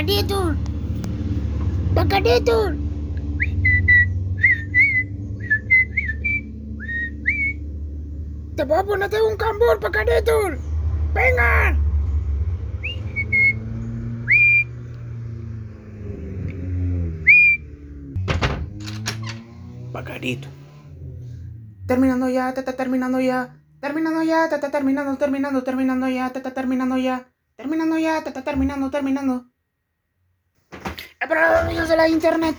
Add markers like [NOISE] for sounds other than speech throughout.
Pacanito. Pacanito. Te voy a ponerte un cambur, Pacanito. Venga. Pacarito. Terminando ya, te está terminando ya. Terminando ya, te está terminando, terminando, terminando ya, te está terminando ya. Terminando ya, te está terminando, terminando. Pero amigos de la internet.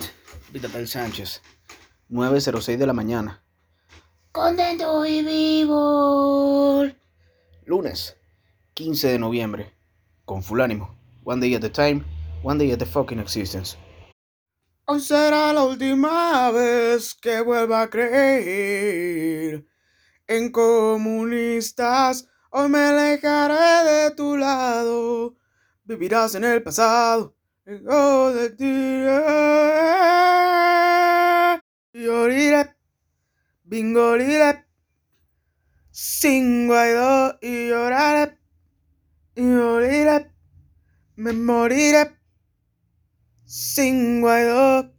Vital Sánchez. 9.06 de la mañana. Contento y vivo. Lunes, 15 de noviembre. Con full ánimo. One day at a time, one day at the fucking existence. Hoy será la última vez que vuelva a creer en comunistas. Hoy me alejaré de tu lado. Vivirás en el pasado. Ego de ti. Lloriré. Bingoliré. Sin Guaidó y lloraré. Y moriré. Me moriré. Sin Guaidó.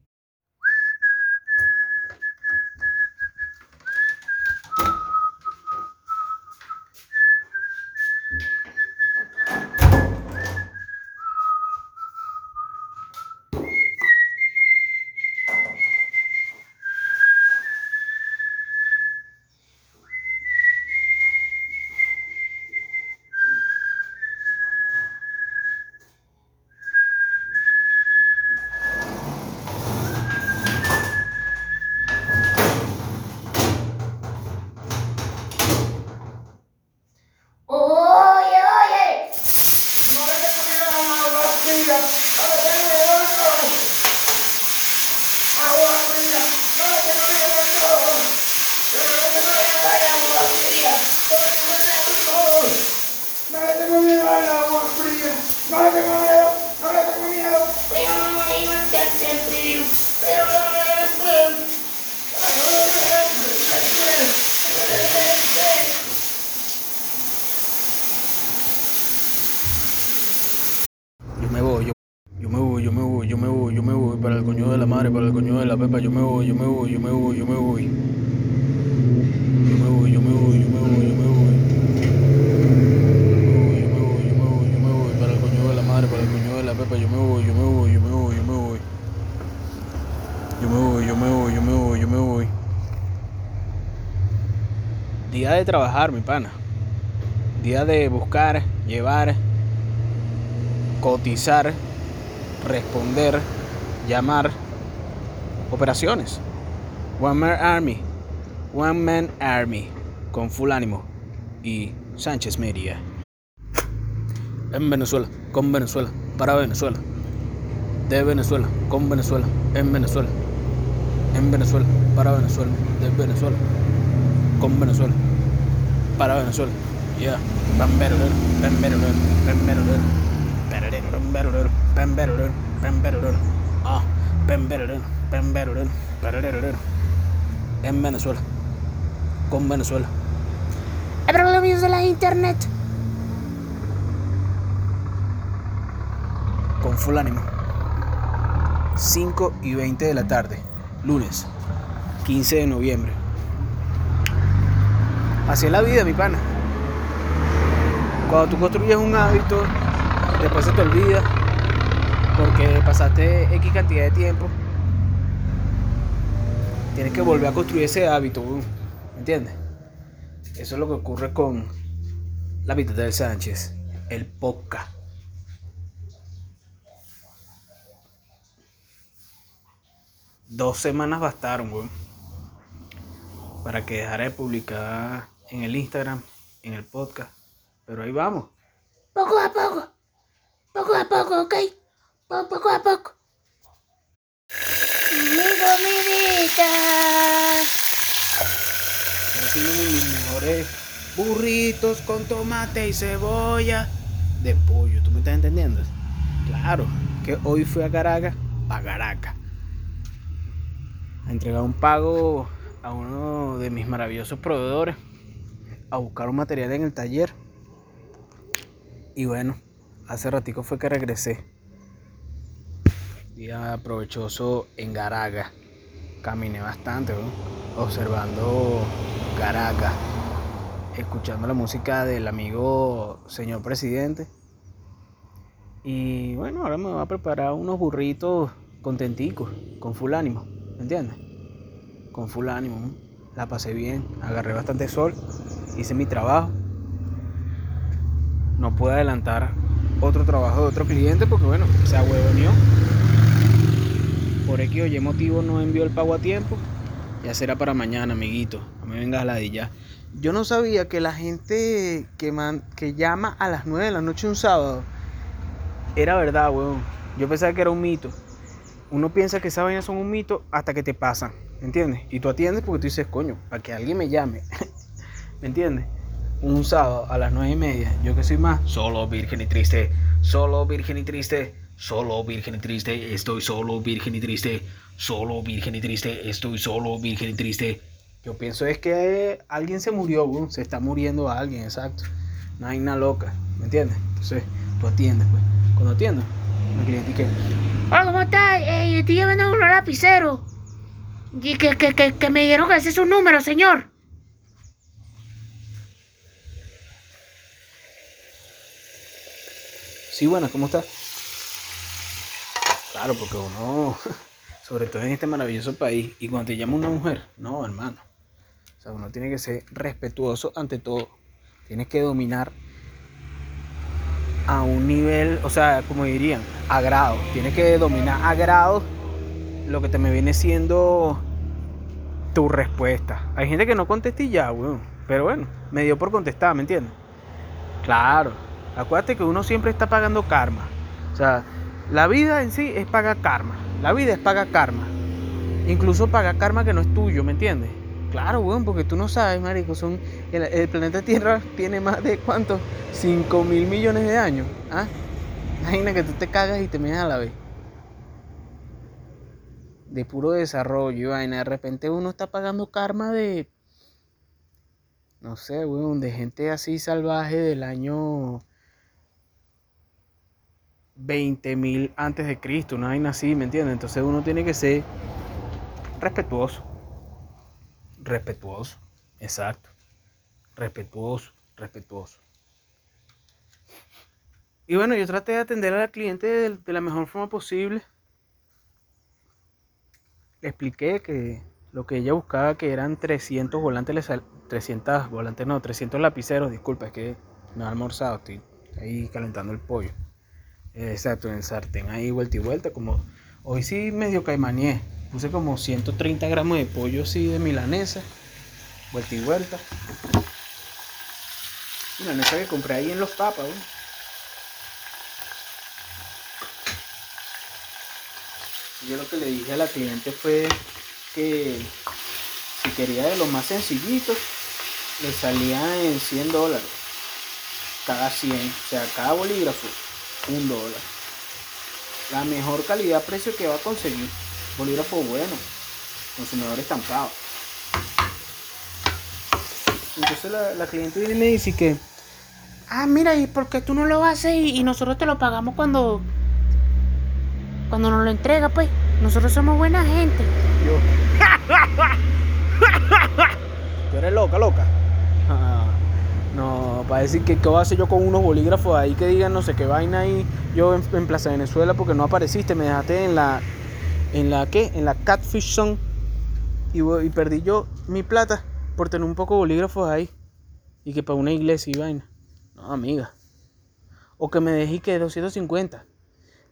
Oye, oye. Yo me voy, yo, yo me voy, yo me voy, yo me voy, yo me voy para el coño de la madre, para el coño de la pepa, yo me voy, yo me voy, yo me voy, yo me voy. Yo me voy, yo me voy, yo me voy, yo me voy. Yo me voy, yo me voy, yo me voy para el coño de la madre, para el coño de la pepa, yo me voy, yo me voy, yo me voy, yo me voy. Yo me voy, yo me voy, yo me voy, yo me voy. Día de trabajar, mi pana. Día de buscar, llevar, cotizar, responder, llamar, operaciones. One Man Army, One Man Army, con full ánimo y Sánchez Media. En Venezuela, con Venezuela, para Venezuela. De Venezuela, con Venezuela, en Venezuela. En Venezuela, para Venezuela, de Venezuela, con Venezuela, para Venezuela. Yeah. Ah. En Venezuela, con Venezuela. Pero amigos de la internet. con full ánimo. 5 y 20 de la tarde, lunes, 15 de noviembre. Así es la vida, mi pana. Cuando tú construyes un hábito, después se te olvida porque pasaste X cantidad de tiempo. Tienes que volver a construir ese hábito, weón. ¿me entiendes? Eso es lo que ocurre con la vida del Sánchez, el podcast. Dos semanas bastaron, weón. Para que dejara de publicar en el Instagram, en el podcast. Pero ahí vamos. Poco a poco. Poco a poco, ¿ok? Po- Poco a poco. Mi comidita. Haciendo mis mejores burritos con tomate y cebolla de pollo. ¿Tú me estás entendiendo? Claro, que hoy fui a Caracas, a Caracas. A entregar un pago a uno de mis maravillosos proveedores. A buscar un material en el taller. Y bueno, hace ratico fue que regresé. Día provechoso en Garaga. Caminé bastante, observando Garaga, escuchando la música del amigo señor presidente. Y bueno, ahora me voy a preparar unos burritos contenticos, con full ánimo, ¿me entiendes? Con full ánimo. La pasé bien, agarré bastante sol, hice mi trabajo. No pude adelantar otro trabajo de otro cliente porque bueno, se ahuevoneó. Por X o Y motivo no envió el pago a tiempo. Ya será para mañana, amiguito. No me vengas a la de ya. Yo no sabía que la gente que, man- que llama a las 9 de la noche un sábado era verdad, weón. Yo pensaba que era un mito. Uno piensa que esas vainas son un mito hasta que te pasan, ¿me entiendes? Y tú atiendes porque tú dices, coño, para que alguien me llame, [LAUGHS] ¿me entiendes? Un sábado a las 9 y media, yo que soy más, solo virgen y triste, solo virgen y triste, solo virgen y triste, estoy solo virgen y triste, solo virgen y triste, estoy solo virgen y triste. Yo pienso es que alguien se murió, weón, se está muriendo a alguien, exacto. Una vaina loca, ¿me entiendes? Entonces, tú atiendes, pues. Cuando atiendo, el cliente y que, Hola, ¿cómo estás? Eh, estoy llevando unos lapiceros. Y que, que, que, que me dijeron que ese es su número, señor. Sí, buenas, ¿cómo estás? Claro, porque uno, [LAUGHS] sobre todo en este maravilloso país, y cuando te llama una mujer, no, hermano. O sea, uno tiene que ser respetuoso ante todo. Tienes que dominar a un nivel, o sea, como dirían, a grado. Tienes que dominar a grado lo que te me viene siendo tu respuesta. Hay gente que no contesta y ya, weón. Pero bueno, me dio por contestar, ¿me entiendes? Claro. Acuérdate que uno siempre está pagando karma. O sea, la vida en sí es pagar karma. La vida es pagar karma. Incluso pagar karma que no es tuyo, ¿me entiendes? Claro, weón, porque tú no sabes, marico. Son, el, planeta Tierra tiene más de cuántos? 5 mil millones de años. ¿Ah? Imagina que tú te cagas y te metes a la vez. De puro desarrollo vaina. De repente uno está pagando karma de. No sé, weón, de gente así salvaje del año 20.000 antes de Cristo, una vaina así, ¿me entiendes? Entonces uno tiene que ser respetuoso. Respetuoso, exacto. Respetuoso, respetuoso. Y bueno, yo traté de atender a la cliente de, la mejor forma posible. Le expliqué que lo que ella buscaba que eran 300 volantes, le sal- 300 volantes, no, 300 lapiceros, disculpa, es que no he almorzado, estoy ahí calentando el pollo. Exacto, en sartén ahí vuelta y vuelta, como hoy sí medio caimaneé, puse como 130 gramos de pollo así de milanesa, vuelta y vuelta. Milanesa que compré ahí en los papas. Yo lo que le dije a la cliente fue que si quería de los más sencillitos, le salía en 100 dólares. Cada 100, o sea, cada bolígrafo, un dólar. La mejor calidad-precio que va a conseguir. Bolígrafo bueno, consumidor estampado. Entonces la, la cliente viene y me dice que, Ah, mira, ¿y por qué tú no lo haces y, y nosotros te lo pagamos cuando. cuando nos lo entrega, pues? Nosotros somos buena gente. Yo. [LAUGHS] Tú eres loca, loca. No, para decir que qué voy a hacer yo con unos bolígrafos ahí que digan no sé qué vaina ahí. Yo en, en Plaza Venezuela porque no apareciste, me dejaste en la. ¿En la qué? En la Catfish Zone. Y, y perdí yo mi plata por tener un poco de bolígrafos ahí. Y que para una iglesia y vaina. No, amiga. O que me dejé que 250.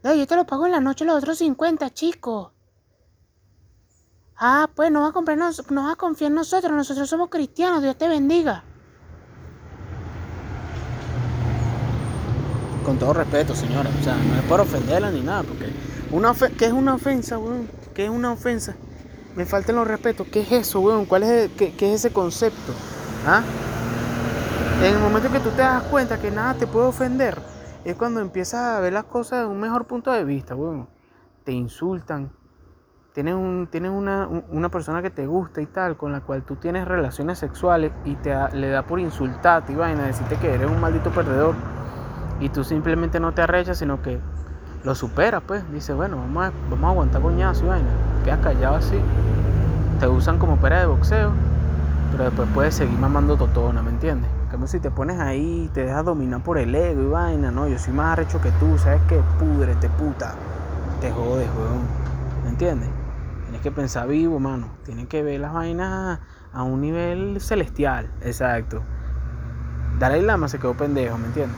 No, yo te lo pago en la noche los otros 50, chico. Ah, pues no vas a comprar, nos- no vas a confiar en nosotros. Nosotros somos cristianos. Dios te bendiga. Con todo respeto, señora. O sea, no es por ofenderla ni nada, porque una ¿qué es una ofensa, weón? ¿Qué es una ofensa? Me faltan los respetos. ¿Qué es eso, weón? ¿Cuál es, el- qué, es ese concepto? ¿Ah? En el momento que tú te das cuenta que nada te puede ofender, es cuando empiezas a ver las cosas de un mejor punto de vista, weón. Te insultan. Tienes, un, tienes una, un- una persona que te gusta y tal, con la cual tú tienes relaciones sexuales y te le da por insultarte y vaina, decirte que eres un maldito perdedor y tú simplemente no te arrechas, sino que lo supera, pues. Dice, bueno, vamos a, vamos a aguantar coñazo y vaina. Quedas callado así. Te usan como pera de boxeo, pero después puedes seguir mamando totona, ¿me entiendes? Como si te pones ahí, te dejas dominar por el ego y vaina, no, yo soy más arrecho que tú, ¿sabes qué? Pudrete, puta. Te jodes, weón. ¿Me entiendes? Tienes que pensar vivo, mano. Tienes que ver las vainas a un nivel celestial, exacto. Dalai Lama se quedó pendejo, ¿me entiendes?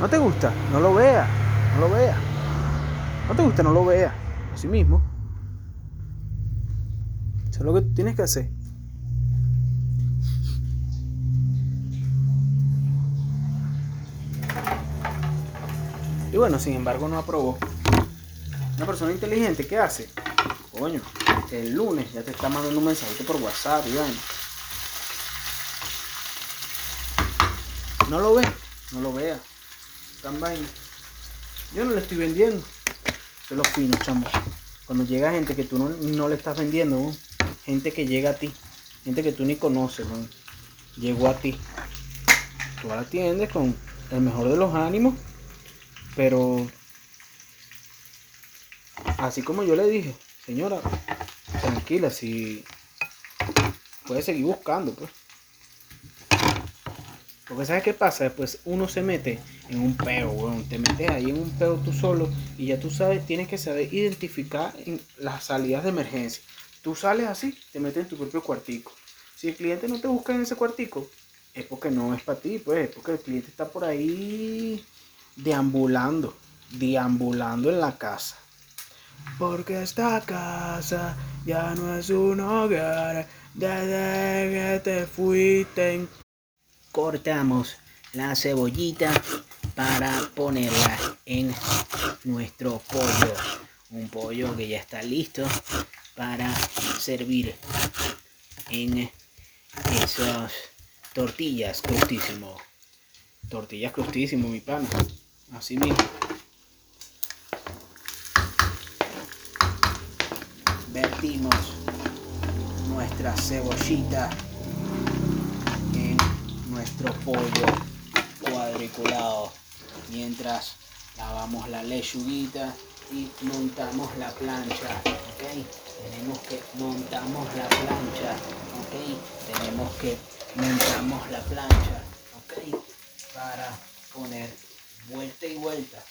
¿No te gusta? No lo veas, no lo veas. ¿No te gusta? No lo veas. Así mismo. Eso es lo que tienes que hacer. Y bueno, sin embargo no aprobó. Una persona inteligente, ¿qué hace? Coño, el lunes ya te está mandando un mensajito por WhatsApp y No lo ve, no lo vea. Yo no le estoy vendiendo. Se los fino, chamo. Cuando llega gente que tú no, le estás vendiendo, gente que llega a ti, gente que tú ni conoces, llegó a ti. Tú la atiendes con el mejor de los ánimos pero, así como yo le dije, señora, tranquila, si puede seguir buscando, pues. Porque ¿sabes qué pasa? Después uno se mete en un peo, weón. Te metes ahí en un peo tú solo y ya tú sabes, tienes que saber identificar las salidas de emergencia. Tú sales así, te metes en tu propio cuartico. Si el cliente no te busca en ese cuartico, es porque no es para ti, pues, es porque el cliente está por ahí deambulando, deambulando en la casa. Porque esta casa ya no es un hogar desde que te fuiste. Cortamos la cebollita para ponerla en nuestro pollo. Un pollo que ya está listo para servir en esas tortillas crustísimo. Tortillas crustísimo, mi pan. Así mismo. Vertimos nuestra cebollita nuestro pollo cuadriculado mientras lavamos la lechuguita y montamos la plancha, ¿ok? Tenemos que montamos la plancha, ¿ok? Tenemos que montamos la plancha, ¿ok? Para poner vuelta y vuelta.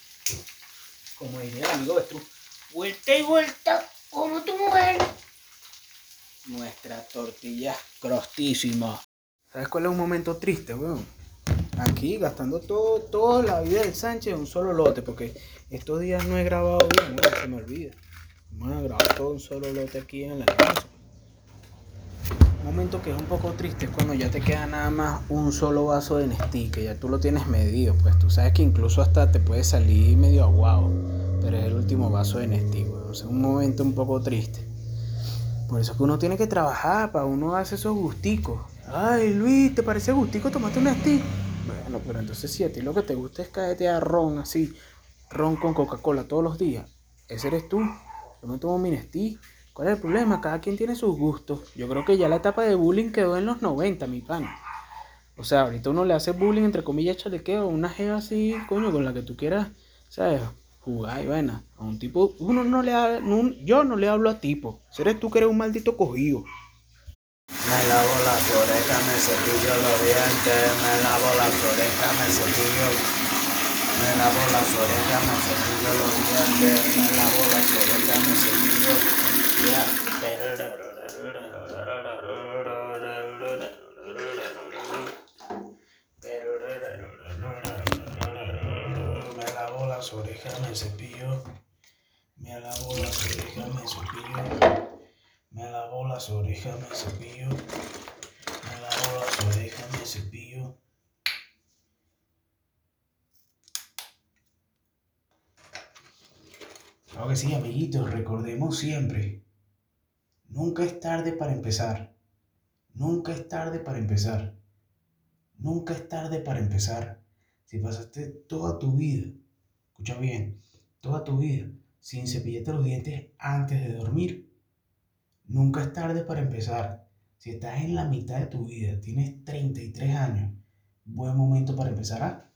Como diría el amigo tú, vuelta y vuelta como tu mujer. Nuestra tortilla crostísima. ¿Sabes cuál es un momento triste, weón? Aquí gastando todo, toda la vida del Sánchez en un solo lote, porque estos días no he grabado bien, weón, se me olvida. Vamos a grabar todo un solo lote aquí en la casa momento que es un poco triste es cuando ya te queda nada más un solo vaso de Nestí, que ya tú lo tienes medido, pues tú sabes que incluso hasta te puede salir medio aguado, pero es el último vaso de Nestí, güey. es un momento un poco triste. Por eso que uno tiene que trabajar para uno hacer esos gusticos. Ay, Luis, ¿te parece gustico tomarte un Nestí? Bueno, pero entonces si a ti lo que te gusta es caerte a ron así, ron con Coca-Cola todos los días, ese eres tú. Yo me tomo mi Nestí ¿Cuál es el problema? Cada quien tiene sus gustos. Yo creo que ya la etapa de bullying quedó en los 90, mi pan. O sea, ahorita uno le hace bullying, entre comillas, chalequeo, una jeva así, coño, con la que tú quieras, ¿sabes? Jugar y vaina. A un tipo, uno no le habla, yo no le hablo a tipo. Eres tú que eres un maldito cogido. Me lavo las orejas, me cepillo los dientes, me lavo las orejas, me cepillo. Me lavo las orejas, me cepillo los dientes, me lavo las orejas, me cepillo. Me lavo las orejas, me cepillo. Me lavo las orejas, me cepillo. Me lavo las orejas, me cepillo. Me lavo las orejas, me cepillo. Claro que sí, amiguitos, recordemos siempre Nunca es tarde para empezar. Nunca es tarde para empezar. Nunca es tarde para empezar. Si pasaste toda tu vida, escucha bien, toda tu vida sin cepillarte los dientes antes de dormir, nunca es tarde para empezar. Si estás en la mitad de tu vida, tienes 33 años, buen momento para empezar a